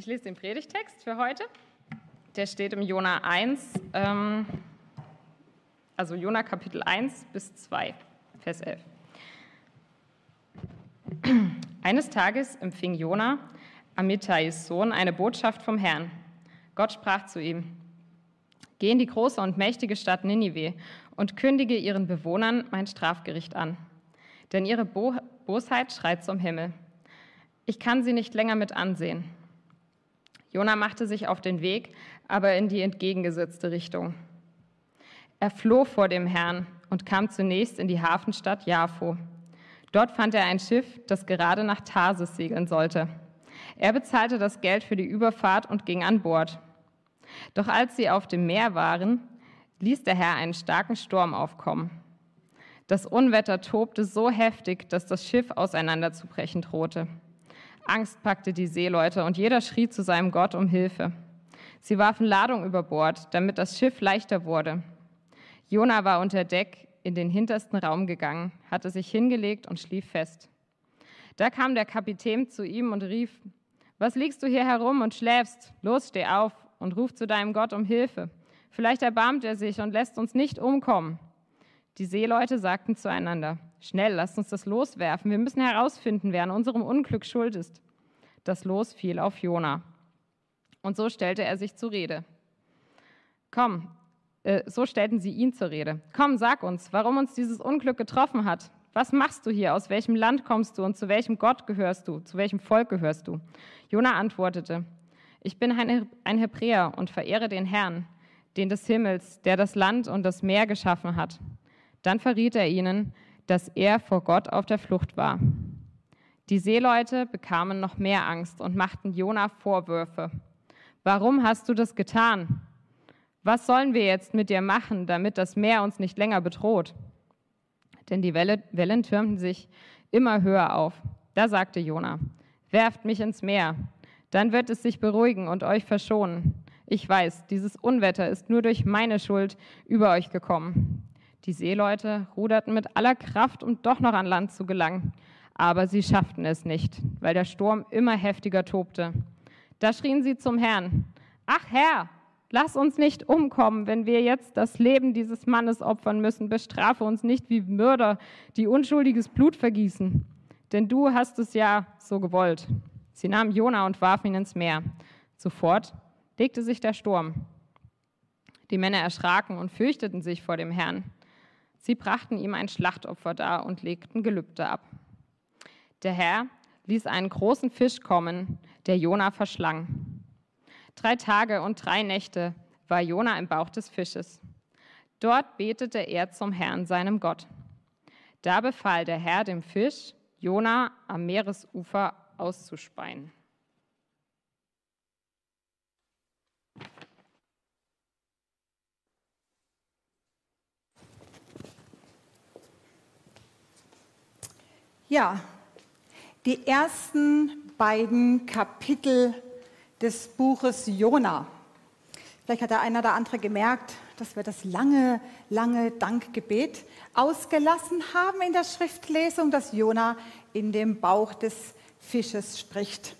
Ich lese den Predigtext für heute. Der steht im Jona 1, ähm, also Jona Kapitel 1 bis 2, Vers 11. Eines Tages empfing Jona, Amittais Sohn, eine Botschaft vom Herrn. Gott sprach zu ihm: Geh in die große und mächtige Stadt Ninive und kündige ihren Bewohnern mein Strafgericht an. Denn ihre Bo Bosheit schreit zum Himmel. Ich kann sie nicht länger mit ansehen. Jona machte sich auf den Weg, aber in die entgegengesetzte Richtung. Er floh vor dem Herrn und kam zunächst in die Hafenstadt Jafo. Dort fand er ein Schiff, das gerade nach Tarsis segeln sollte. Er bezahlte das Geld für die Überfahrt und ging an Bord. Doch als sie auf dem Meer waren, ließ der Herr einen starken Sturm aufkommen. Das Unwetter tobte so heftig, dass das Schiff auseinanderzubrechen drohte. Angst packte die Seeleute und jeder schrie zu seinem Gott um Hilfe. Sie warfen Ladung über Bord, damit das Schiff leichter wurde. Jona war unter Deck in den hintersten Raum gegangen, hatte sich hingelegt und schlief fest. Da kam der Kapitän zu ihm und rief, was liegst du hier herum und schläfst? Los, steh auf und ruf zu deinem Gott um Hilfe. Vielleicht erbarmt er sich und lässt uns nicht umkommen. Die Seeleute sagten zueinander, schnell, lasst uns das loswerfen. Wir müssen herausfinden, wer an unserem Unglück schuld ist. Das Los fiel auf Jona. Und so stellte er sich zur Rede. Komm, äh, so stellten sie ihn zur Rede. Komm, sag uns, warum uns dieses Unglück getroffen hat. Was machst du hier? Aus welchem Land kommst du und zu welchem Gott gehörst du? Zu welchem Volk gehörst du? Jona antwortete, ich bin ein Hebräer und verehre den Herrn, den des Himmels, der das Land und das Meer geschaffen hat. Dann verriet er ihnen, dass er vor Gott auf der Flucht war. Die Seeleute bekamen noch mehr Angst und machten Jona Vorwürfe. Warum hast du das getan? Was sollen wir jetzt mit dir machen, damit das Meer uns nicht länger bedroht? Denn die Wellen türmten sich immer höher auf. Da sagte Jona: Werft mich ins Meer, dann wird es sich beruhigen und euch verschonen. Ich weiß, dieses Unwetter ist nur durch meine Schuld über euch gekommen. Die Seeleute ruderten mit aller Kraft, um doch noch an Land zu gelangen, aber sie schafften es nicht, weil der Sturm immer heftiger tobte. Da schrien sie zum Herrn: Ach Herr, Lass uns nicht umkommen, wenn wir jetzt das Leben dieses Mannes opfern müssen. Bestrafe uns nicht wie Mörder, die unschuldiges Blut vergießen. Denn du hast es ja so gewollt. Sie nahmen Jona und warfen ihn ins Meer. Sofort legte sich der Sturm. Die Männer erschraken und fürchteten sich vor dem Herrn. Sie brachten ihm ein Schlachtopfer dar und legten Gelübde ab. Der Herr ließ einen großen Fisch kommen, der Jona verschlang. Drei Tage und drei Nächte war Jona im Bauch des Fisches. Dort betete er zum Herrn, seinem Gott. Da befahl der Herr dem Fisch, Jona am Meeresufer auszuspeien. Ja, die ersten beiden Kapitel des Buches Jona. Vielleicht hat der eine oder andere gemerkt, dass wir das lange, lange Dankgebet ausgelassen haben in der Schriftlesung, dass Jona in dem Bauch des Fisches spricht.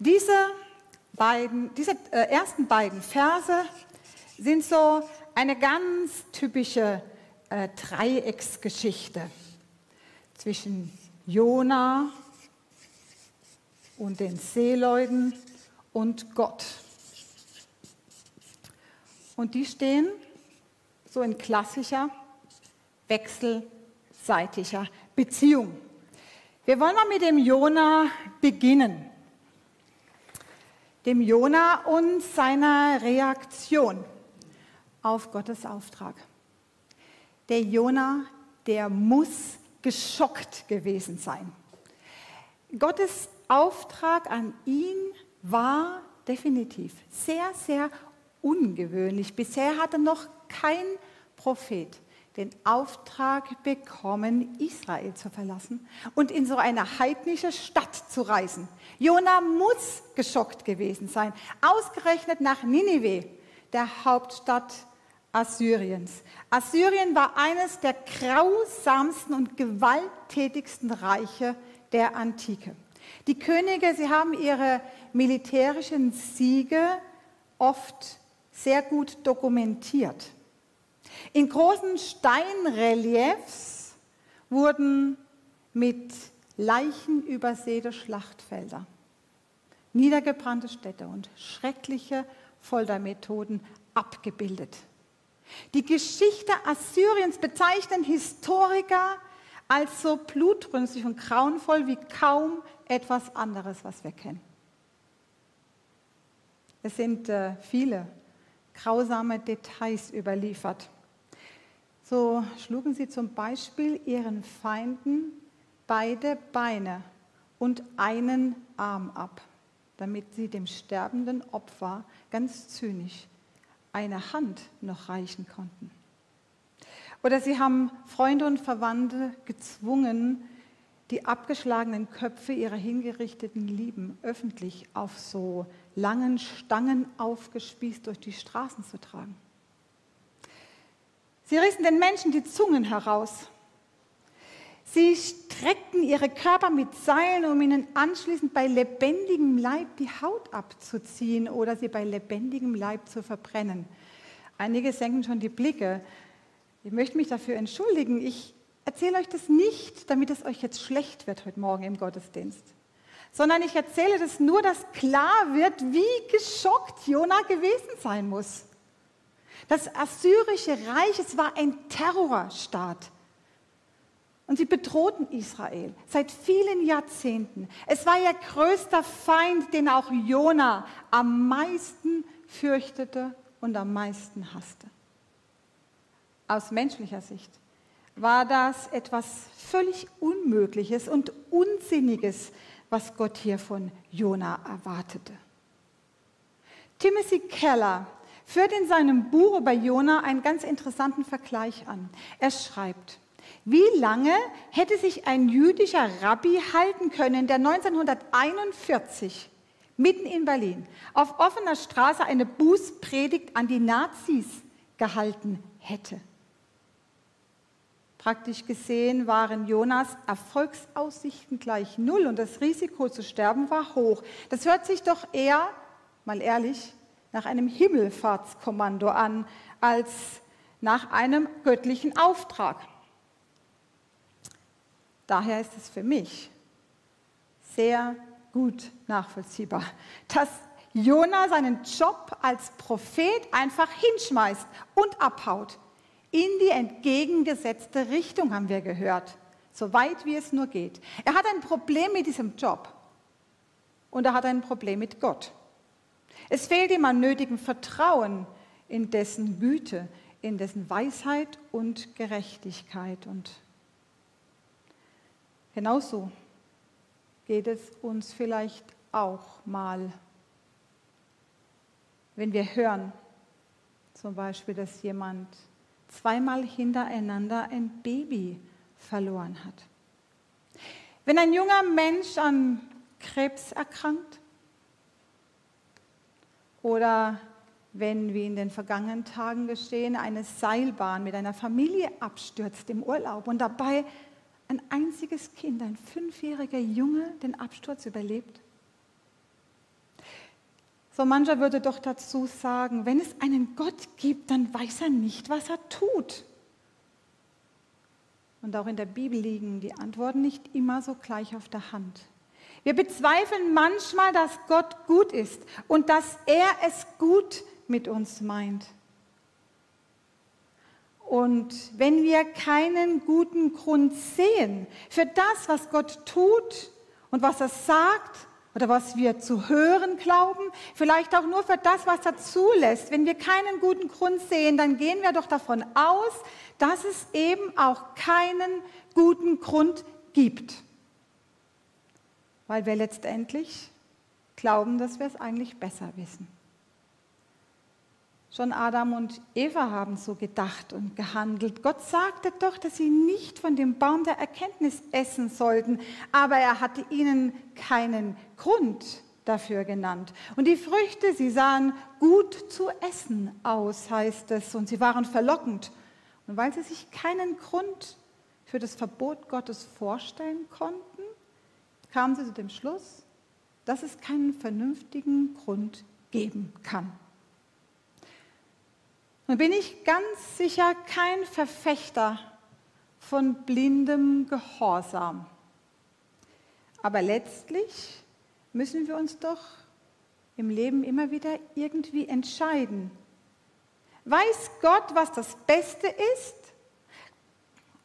Diese, beiden, diese äh, ersten beiden Verse sind so eine ganz typische äh, Dreiecksgeschichte zwischen Jona und den Seeleuten und Gott. Und die stehen so in klassischer wechselseitiger Beziehung. Wir wollen mal mit dem Jona beginnen. Dem Jona und seiner Reaktion auf Gottes Auftrag. Der Jona, der muss geschockt gewesen sein. Gottes Auftrag an ihn war definitiv sehr, sehr ungewöhnlich. Bisher hatte noch kein Prophet den Auftrag bekommen, Israel zu verlassen und in so eine heidnische Stadt zu reisen. Jona muss geschockt gewesen sein, ausgerechnet nach Ninive, der Hauptstadt Assyriens. Assyrien war eines der grausamsten und gewalttätigsten Reiche der Antike. Die Könige, sie haben ihre militärischen Siege oft sehr gut dokumentiert. In großen Steinreliefs wurden mit Leichen übersäte Schlachtfelder, niedergebrannte Städte und schreckliche Foltermethoden abgebildet. Die Geschichte Assyriens bezeichnen Historiker als so blutrünstig und grauenvoll wie kaum etwas anderes, was wir kennen. Es sind äh, viele grausame Details überliefert. So schlugen sie zum Beispiel ihren Feinden beide Beine und einen Arm ab, damit sie dem sterbenden Opfer ganz zynisch eine Hand noch reichen konnten. Oder sie haben Freunde und Verwandte gezwungen, die abgeschlagenen Köpfe ihrer hingerichteten Lieben öffentlich auf so langen Stangen aufgespießt durch die Straßen zu tragen. Sie rissen den Menschen die Zungen heraus. Sie streckten ihre Körper mit Seilen, um ihnen anschließend bei lebendigem Leib die Haut abzuziehen oder sie bei lebendigem Leib zu verbrennen. Einige senken schon die Blicke. Ich möchte mich dafür entschuldigen. Ich erzähle euch das nicht, damit es euch jetzt schlecht wird heute Morgen im Gottesdienst, sondern ich erzähle das nur, dass klar wird, wie geschockt Jona gewesen sein muss. Das assyrische Reich, es war ein Terrorstaat. Und sie bedrohten Israel seit vielen Jahrzehnten. Es war ihr größter Feind, den auch Jona am meisten fürchtete und am meisten hasste. Aus menschlicher Sicht war das etwas völlig Unmögliches und Unsinniges, was Gott hier von Jona erwartete. Timothy Keller führt in seinem Buch über Jona einen ganz interessanten Vergleich an. Er schreibt, wie lange hätte sich ein jüdischer Rabbi halten können, der 1941 mitten in Berlin auf offener Straße eine Bußpredigt an die Nazis gehalten hätte? Praktisch gesehen waren Jonas Erfolgsaussichten gleich null und das Risiko zu sterben war hoch. Das hört sich doch eher, mal ehrlich, nach einem Himmelfahrtskommando an als nach einem göttlichen Auftrag. Daher ist es für mich sehr gut nachvollziehbar, dass Jona seinen Job als Prophet einfach hinschmeißt und abhaut in die entgegengesetzte Richtung, haben wir gehört, so weit wie es nur geht. Er hat ein Problem mit diesem Job und er hat ein Problem mit Gott. Es fehlt ihm an nötigem Vertrauen in dessen Güte, in dessen Weisheit und Gerechtigkeit. Und genauso geht es uns vielleicht auch mal, wenn wir hören, zum Beispiel, dass jemand zweimal hintereinander ein Baby verloren hat. Wenn ein junger Mensch an Krebs erkrankt oder wenn, wie in den vergangenen Tagen geschehen, eine Seilbahn mit einer Familie abstürzt im Urlaub und dabei ein einziges Kind, ein fünfjähriger Junge, den Absturz überlebt. So mancher würde doch dazu sagen, wenn es einen Gott gibt, dann weiß er nicht, was er tut. Und auch in der Bibel liegen die Antworten nicht immer so gleich auf der Hand. Wir bezweifeln manchmal, dass Gott gut ist und dass er es gut mit uns meint. Und wenn wir keinen guten Grund sehen für das, was Gott tut und was er sagt oder was wir zu hören glauben, vielleicht auch nur für das, was er zulässt. Wenn wir keinen guten Grund sehen, dann gehen wir doch davon aus, dass es eben auch keinen guten Grund gibt. Weil wir letztendlich glauben, dass wir es eigentlich besser wissen. Schon Adam und Eva haben so gedacht und gehandelt. Gott sagte doch, dass sie nicht von dem Baum der Erkenntnis essen sollten, aber er hatte ihnen keinen Grund dafür genannt. Und die Früchte, sie sahen gut zu essen aus, heißt es, und sie waren verlockend. Und weil sie sich keinen Grund für das Verbot Gottes vorstellen konnten, kamen sie zu dem Schluss, dass es keinen vernünftigen Grund geben kann. Nun bin ich ganz sicher kein Verfechter von blindem Gehorsam. Aber letztlich müssen wir uns doch im Leben immer wieder irgendwie entscheiden. Weiß Gott, was das Beste ist?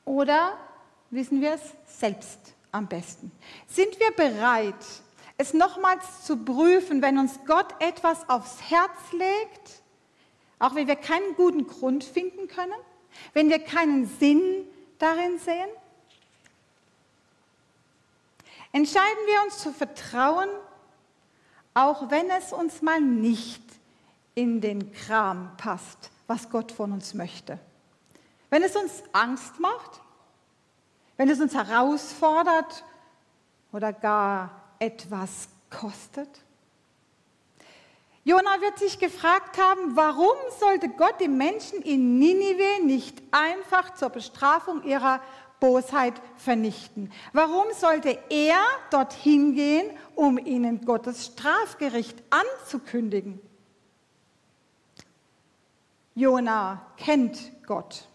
Oder wissen wir es selbst am besten? Sind wir bereit, es nochmals zu prüfen, wenn uns Gott etwas aufs Herz legt, auch wenn wir keinen guten Grund finden können, wenn wir keinen Sinn darin sehen? Entscheiden wir uns zu vertrauen, auch wenn es uns mal nicht in den Kram passt, was Gott von uns möchte. Wenn es uns Angst macht, wenn es uns herausfordert oder gar etwas kostet. Jona wird sich gefragt haben, warum sollte Gott die Menschen in Ninive nicht einfach zur Bestrafung ihrer Bosheit vernichten? Warum sollte er dorthin gehen, um ihnen Gottes Strafgericht anzukündigen? Jona kennt Gott.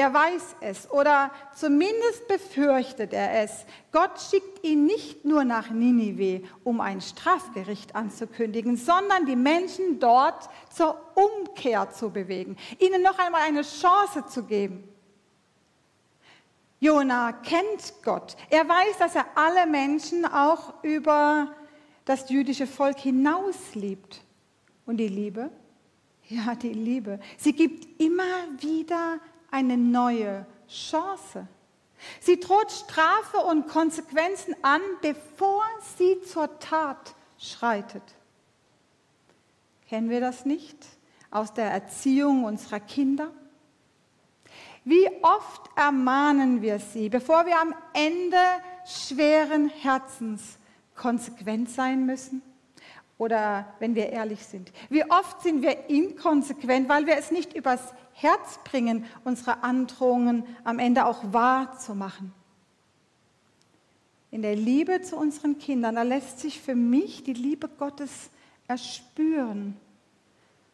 Er weiß es oder zumindest befürchtet er es. Gott schickt ihn nicht nur nach Ninive, um ein Strafgericht anzukündigen, sondern die Menschen dort zur Umkehr zu bewegen, ihnen noch einmal eine Chance zu geben. Jona kennt Gott. Er weiß, dass er alle Menschen auch über das jüdische Volk hinaus liebt. Und die Liebe? Ja, die Liebe. Sie gibt immer wieder eine neue Chance. Sie droht Strafe und Konsequenzen an, bevor sie zur Tat schreitet. Kennen wir das nicht aus der Erziehung unserer Kinder? Wie oft ermahnen wir sie, bevor wir am Ende schweren Herzens konsequent sein müssen? Oder wenn wir ehrlich sind, wie oft sind wir inkonsequent, weil wir es nicht übers Herz bringen, unsere Androhungen am Ende auch wahr zu machen. In der Liebe zu unseren Kindern, da lässt sich für mich die Liebe Gottes erspüren.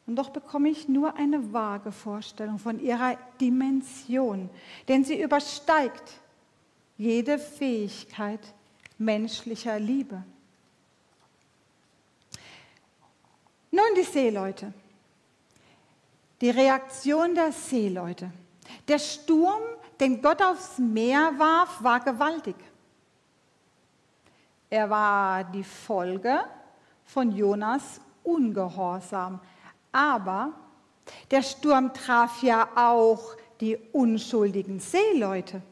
Und doch bekomme ich nur eine vage Vorstellung von ihrer Dimension, denn sie übersteigt jede Fähigkeit menschlicher Liebe. Nun die Seeleute. Die Reaktion der Seeleute. Der Sturm, den Gott aufs Meer warf, war gewaltig. Er war die Folge von Jonas Ungehorsam. Aber der Sturm traf ja auch die unschuldigen Seeleute.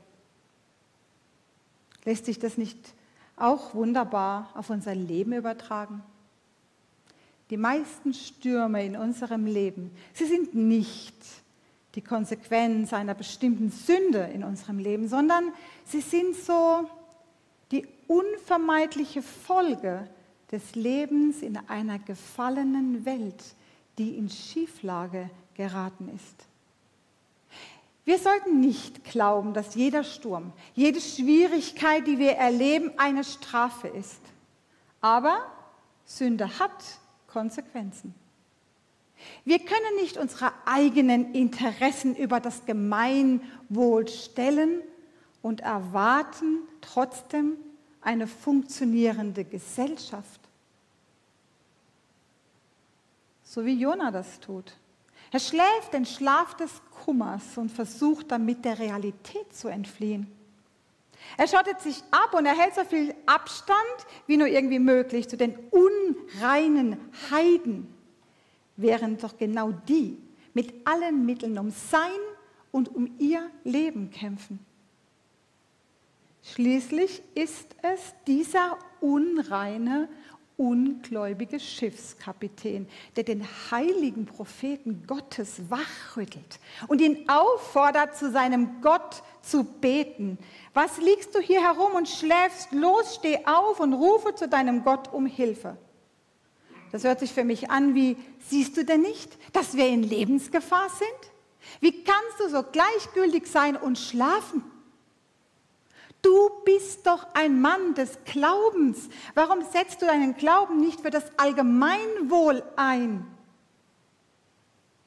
Lässt sich das nicht auch wunderbar auf unser Leben übertragen? Die meisten Stürme in unserem Leben, sie sind nicht die Konsequenz einer bestimmten Sünde in unserem Leben, sondern sie sind so die unvermeidliche Folge des Lebens in einer gefallenen Welt, die in Schieflage geraten ist. Wir sollten nicht glauben, dass jeder Sturm, jede Schwierigkeit, die wir erleben, eine Strafe ist. Aber Sünde hat Konsequenzen. Wir können nicht unsere eigenen Interessen über das Gemeinwohl stellen und erwarten trotzdem eine funktionierende Gesellschaft. So wie Jona das tut. Er schläft den Schlaf des Kummers und versucht damit der Realität zu entfliehen. Er schottet sich ab und er hält so viel Abstand wie nur irgendwie möglich zu den unreinen Heiden, während doch genau die mit allen Mitteln um sein und um ihr Leben kämpfen. Schließlich ist es dieser unreine ungläubige Schiffskapitän, der den heiligen Propheten Gottes wachrüttelt und ihn auffordert, zu seinem Gott zu beten. Was liegst du hier herum und schläfst? Los, steh auf und rufe zu deinem Gott um Hilfe. Das hört sich für mich an wie, siehst du denn nicht, dass wir in Lebensgefahr sind? Wie kannst du so gleichgültig sein und schlafen? Du bist doch ein Mann des Glaubens. Warum setzt du deinen Glauben nicht für das Allgemeinwohl ein?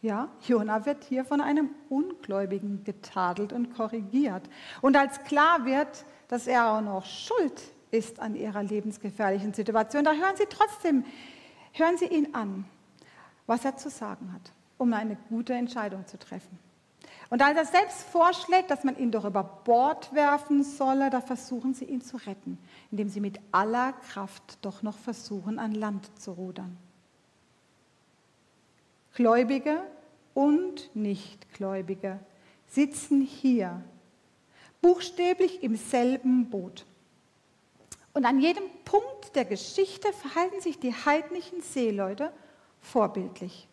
Ja, Jona wird hier von einem Ungläubigen getadelt und korrigiert. Und als klar wird, dass er auch noch schuld ist an ihrer lebensgefährlichen Situation, da hören Sie trotzdem, hören Sie ihn an, was er zu sagen hat, um eine gute Entscheidung zu treffen. Und als er selbst vorschlägt, dass man ihn doch über Bord werfen solle, da versuchen sie ihn zu retten, indem sie mit aller Kraft doch noch versuchen, an Land zu rudern. Gläubige und Nichtgläubige sitzen hier, buchstäblich im selben Boot. Und an jedem Punkt der Geschichte verhalten sich die heidnischen Seeleute vorbildlich.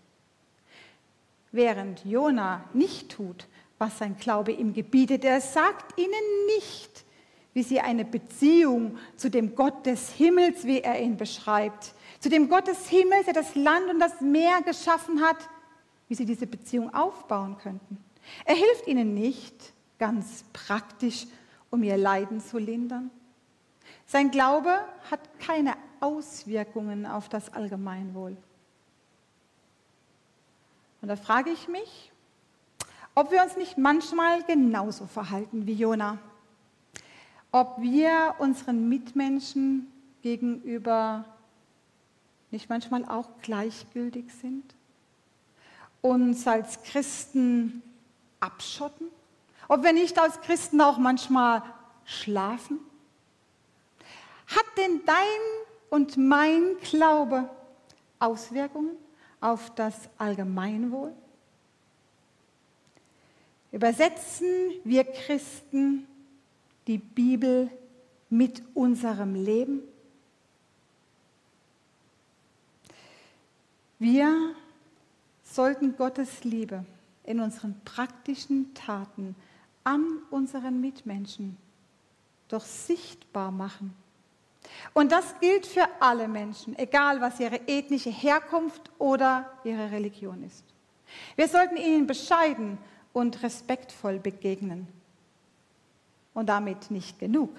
Während Jona nicht tut, was sein Glaube ihm gebietet, er sagt ihnen nicht, wie sie eine Beziehung zu dem Gott des Himmels, wie er ihn beschreibt, zu dem Gott des Himmels, der das Land und das Meer geschaffen hat, wie sie diese Beziehung aufbauen könnten. Er hilft ihnen nicht ganz praktisch, um ihr Leiden zu lindern. Sein Glaube hat keine Auswirkungen auf das Allgemeinwohl. Und da frage ich mich, ob wir uns nicht manchmal genauso verhalten wie Jona. Ob wir unseren Mitmenschen gegenüber nicht manchmal auch gleichgültig sind uns als Christen abschotten? Ob wir nicht als Christen auch manchmal schlafen? Hat denn dein und mein Glaube Auswirkungen auf das Allgemeinwohl? Übersetzen wir Christen die Bibel mit unserem Leben? Wir sollten Gottes Liebe in unseren praktischen Taten an unseren Mitmenschen doch sichtbar machen. Und das gilt für alle Menschen, egal was ihre ethnische Herkunft oder ihre Religion ist. Wir sollten ihnen bescheiden und respektvoll begegnen. Und damit nicht genug.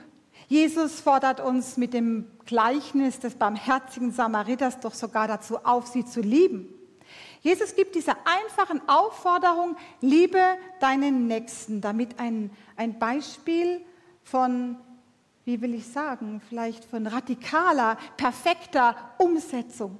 Jesus fordert uns mit dem Gleichnis des barmherzigen Samariters doch sogar dazu auf, sie zu lieben. Jesus gibt diese einfachen Aufforderung, liebe deinen Nächsten, damit ein, ein Beispiel von, wie will ich sagen, vielleicht von radikaler, perfekter Umsetzung.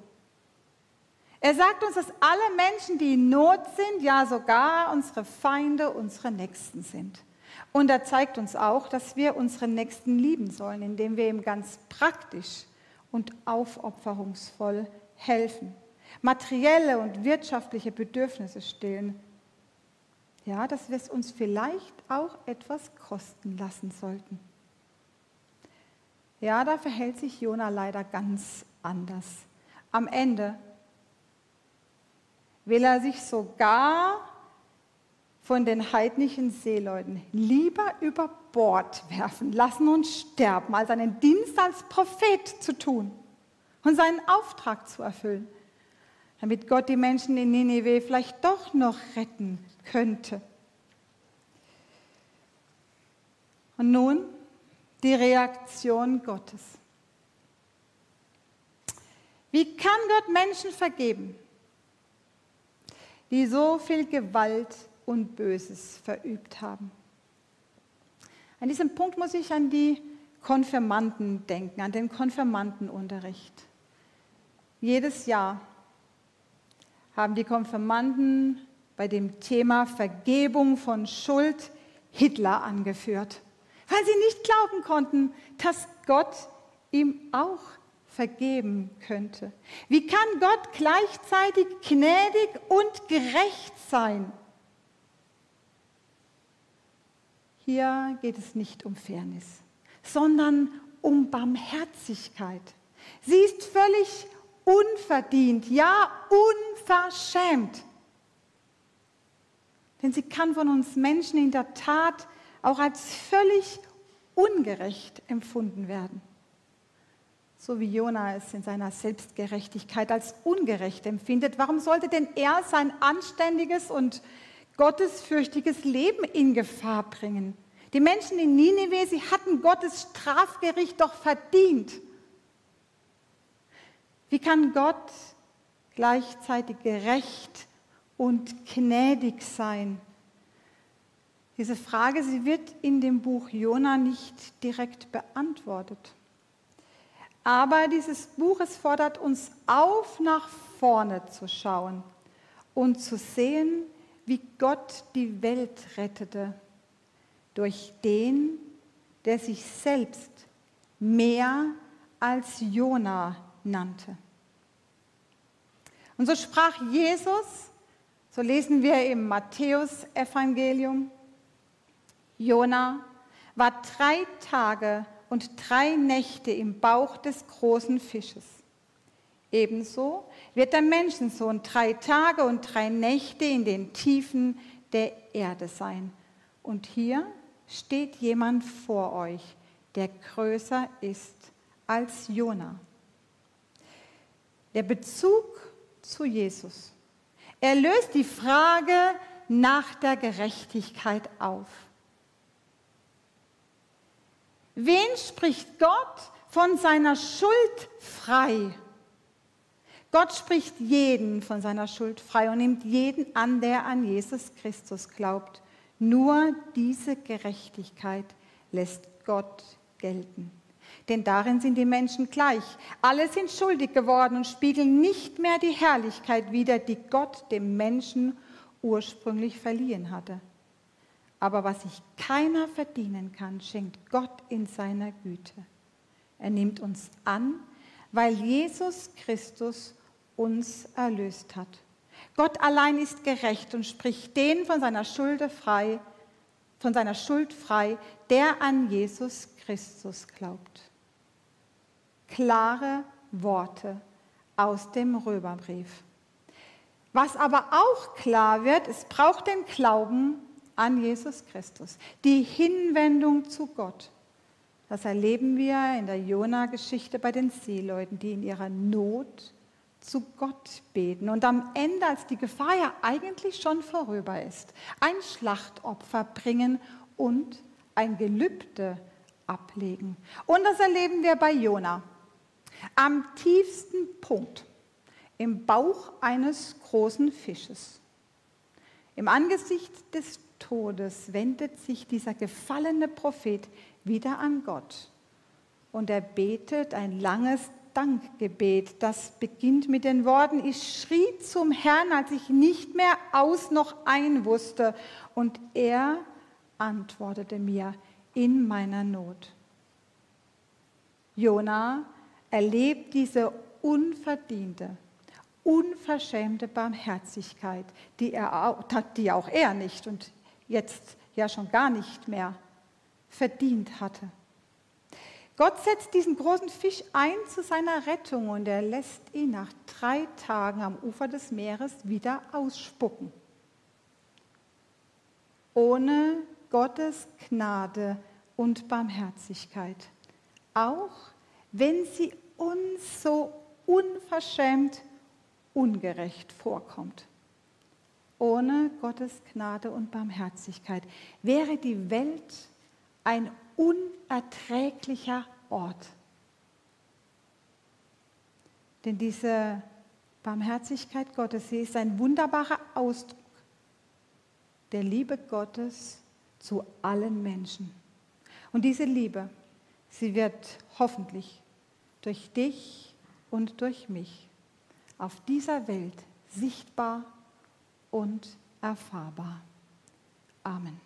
Er sagt uns, dass alle Menschen, die in Not sind, ja sogar unsere Feinde, unsere Nächsten sind. Und er zeigt uns auch, dass wir unsere Nächsten lieben sollen, indem wir ihm ganz praktisch und aufopferungsvoll helfen materielle und wirtschaftliche Bedürfnisse stillen, ja, dass wir es uns vielleicht auch etwas kosten lassen sollten. Ja, da verhält sich Jona leider ganz anders. Am Ende will er sich sogar von den heidnischen Seeleuten lieber über Bord werfen lassen und sterben, als einen Dienst als Prophet zu tun und seinen Auftrag zu erfüllen damit Gott die Menschen in Nineveh vielleicht doch noch retten könnte. Und nun die Reaktion Gottes. Wie kann Gott Menschen vergeben, die so viel Gewalt und Böses verübt haben? An diesem Punkt muss ich an die Konfirmanden denken, an den Konfirmandenunterricht. Jedes Jahr haben die Konfirmanden bei dem Thema Vergebung von Schuld Hitler angeführt, weil sie nicht glauben konnten, dass Gott ihm auch vergeben könnte. Wie kann Gott gleichzeitig gnädig und gerecht sein? Hier geht es nicht um Fairness, sondern um Barmherzigkeit. Sie ist völlig unverdient, ja unverschämt. Denn sie kann von uns Menschen in der Tat auch als völlig ungerecht empfunden werden. So wie Jona es in seiner Selbstgerechtigkeit als ungerecht empfindet. Warum sollte denn er sein anständiges und gottesfürchtiges Leben in Gefahr bringen? Die Menschen in Nineveh, sie hatten Gottes Strafgericht doch verdient. Wie kann Gott gleichzeitig gerecht und gnädig sein? Diese Frage, sie wird in dem Buch Jona nicht direkt beantwortet. Aber dieses Buch, es fordert uns auf, nach vorne zu schauen und zu sehen, wie Gott die Welt rettete durch den, der sich selbst mehr als Jona nannte. Und so sprach Jesus, so lesen wir im Matthäus-Evangelium, Jona war drei Tage und drei Nächte im Bauch des großen Fisches. Ebenso wird der Menschensohn drei Tage und drei Nächte in den Tiefen der Erde sein. Und hier steht jemand vor euch, der größer ist als Jona. Der Bezug zu Jesus. Er löst die Frage nach der Gerechtigkeit auf. Wen spricht Gott von seiner Schuld frei? Gott spricht jeden von seiner Schuld frei und nimmt jeden an, der an Jesus Christus glaubt. Nur diese Gerechtigkeit lässt Gott gelten. Denn darin sind die Menschen gleich. Alle sind schuldig geworden und spiegeln nicht mehr die Herrlichkeit wider, die Gott dem Menschen ursprünglich verliehen hatte. Aber was sich keiner verdienen kann, schenkt Gott in seiner Güte. Er nimmt uns an, weil Jesus Christus uns erlöst hat. Gott allein ist gerecht und spricht den von seiner Schuld frei, von seiner Schuld frei, der an Jesus Christus glaubt. Klare Worte aus dem Römerbrief. Was aber auch klar wird, es braucht den Glauben an Jesus Christus, die Hinwendung zu Gott. Das erleben wir in der Jona-Geschichte bei den Seeleuten, die in ihrer Not zu Gott beten und am Ende, als die Gefahr ja eigentlich schon vorüber ist, ein Schlachtopfer bringen und ein Gelübde ablegen. Und das erleben wir bei Jona. Am tiefsten Punkt, im Bauch eines großen Fisches. Im Angesicht des Todes wendet sich dieser gefallene Prophet wieder an Gott und er betet ein langes Dankgebet. Das beginnt mit den Worten, ich schrie zum Herrn, als ich nicht mehr aus noch ein wusste. Und er antwortete mir in meiner Not. Jona erlebt diese unverdiente, unverschämte Barmherzigkeit, die, er, die auch er nicht und jetzt ja schon gar nicht mehr verdient hatte. Gott setzt diesen großen Fisch ein zu seiner Rettung und er lässt ihn nach drei Tagen am Ufer des Meeres wieder ausspucken. Ohne Gottes Gnade und Barmherzigkeit. Auch wenn sie uns so unverschämt ungerecht vorkommt. Ohne Gottes Gnade und Barmherzigkeit wäre die Welt ein unerträglicher Ort. Denn diese Barmherzigkeit Gottes, sie ist ein wunderbarer Ausdruck der Liebe Gottes zu allen Menschen. Und diese Liebe, sie wird hoffentlich durch dich und durch mich auf dieser Welt sichtbar und erfahrbar. Amen.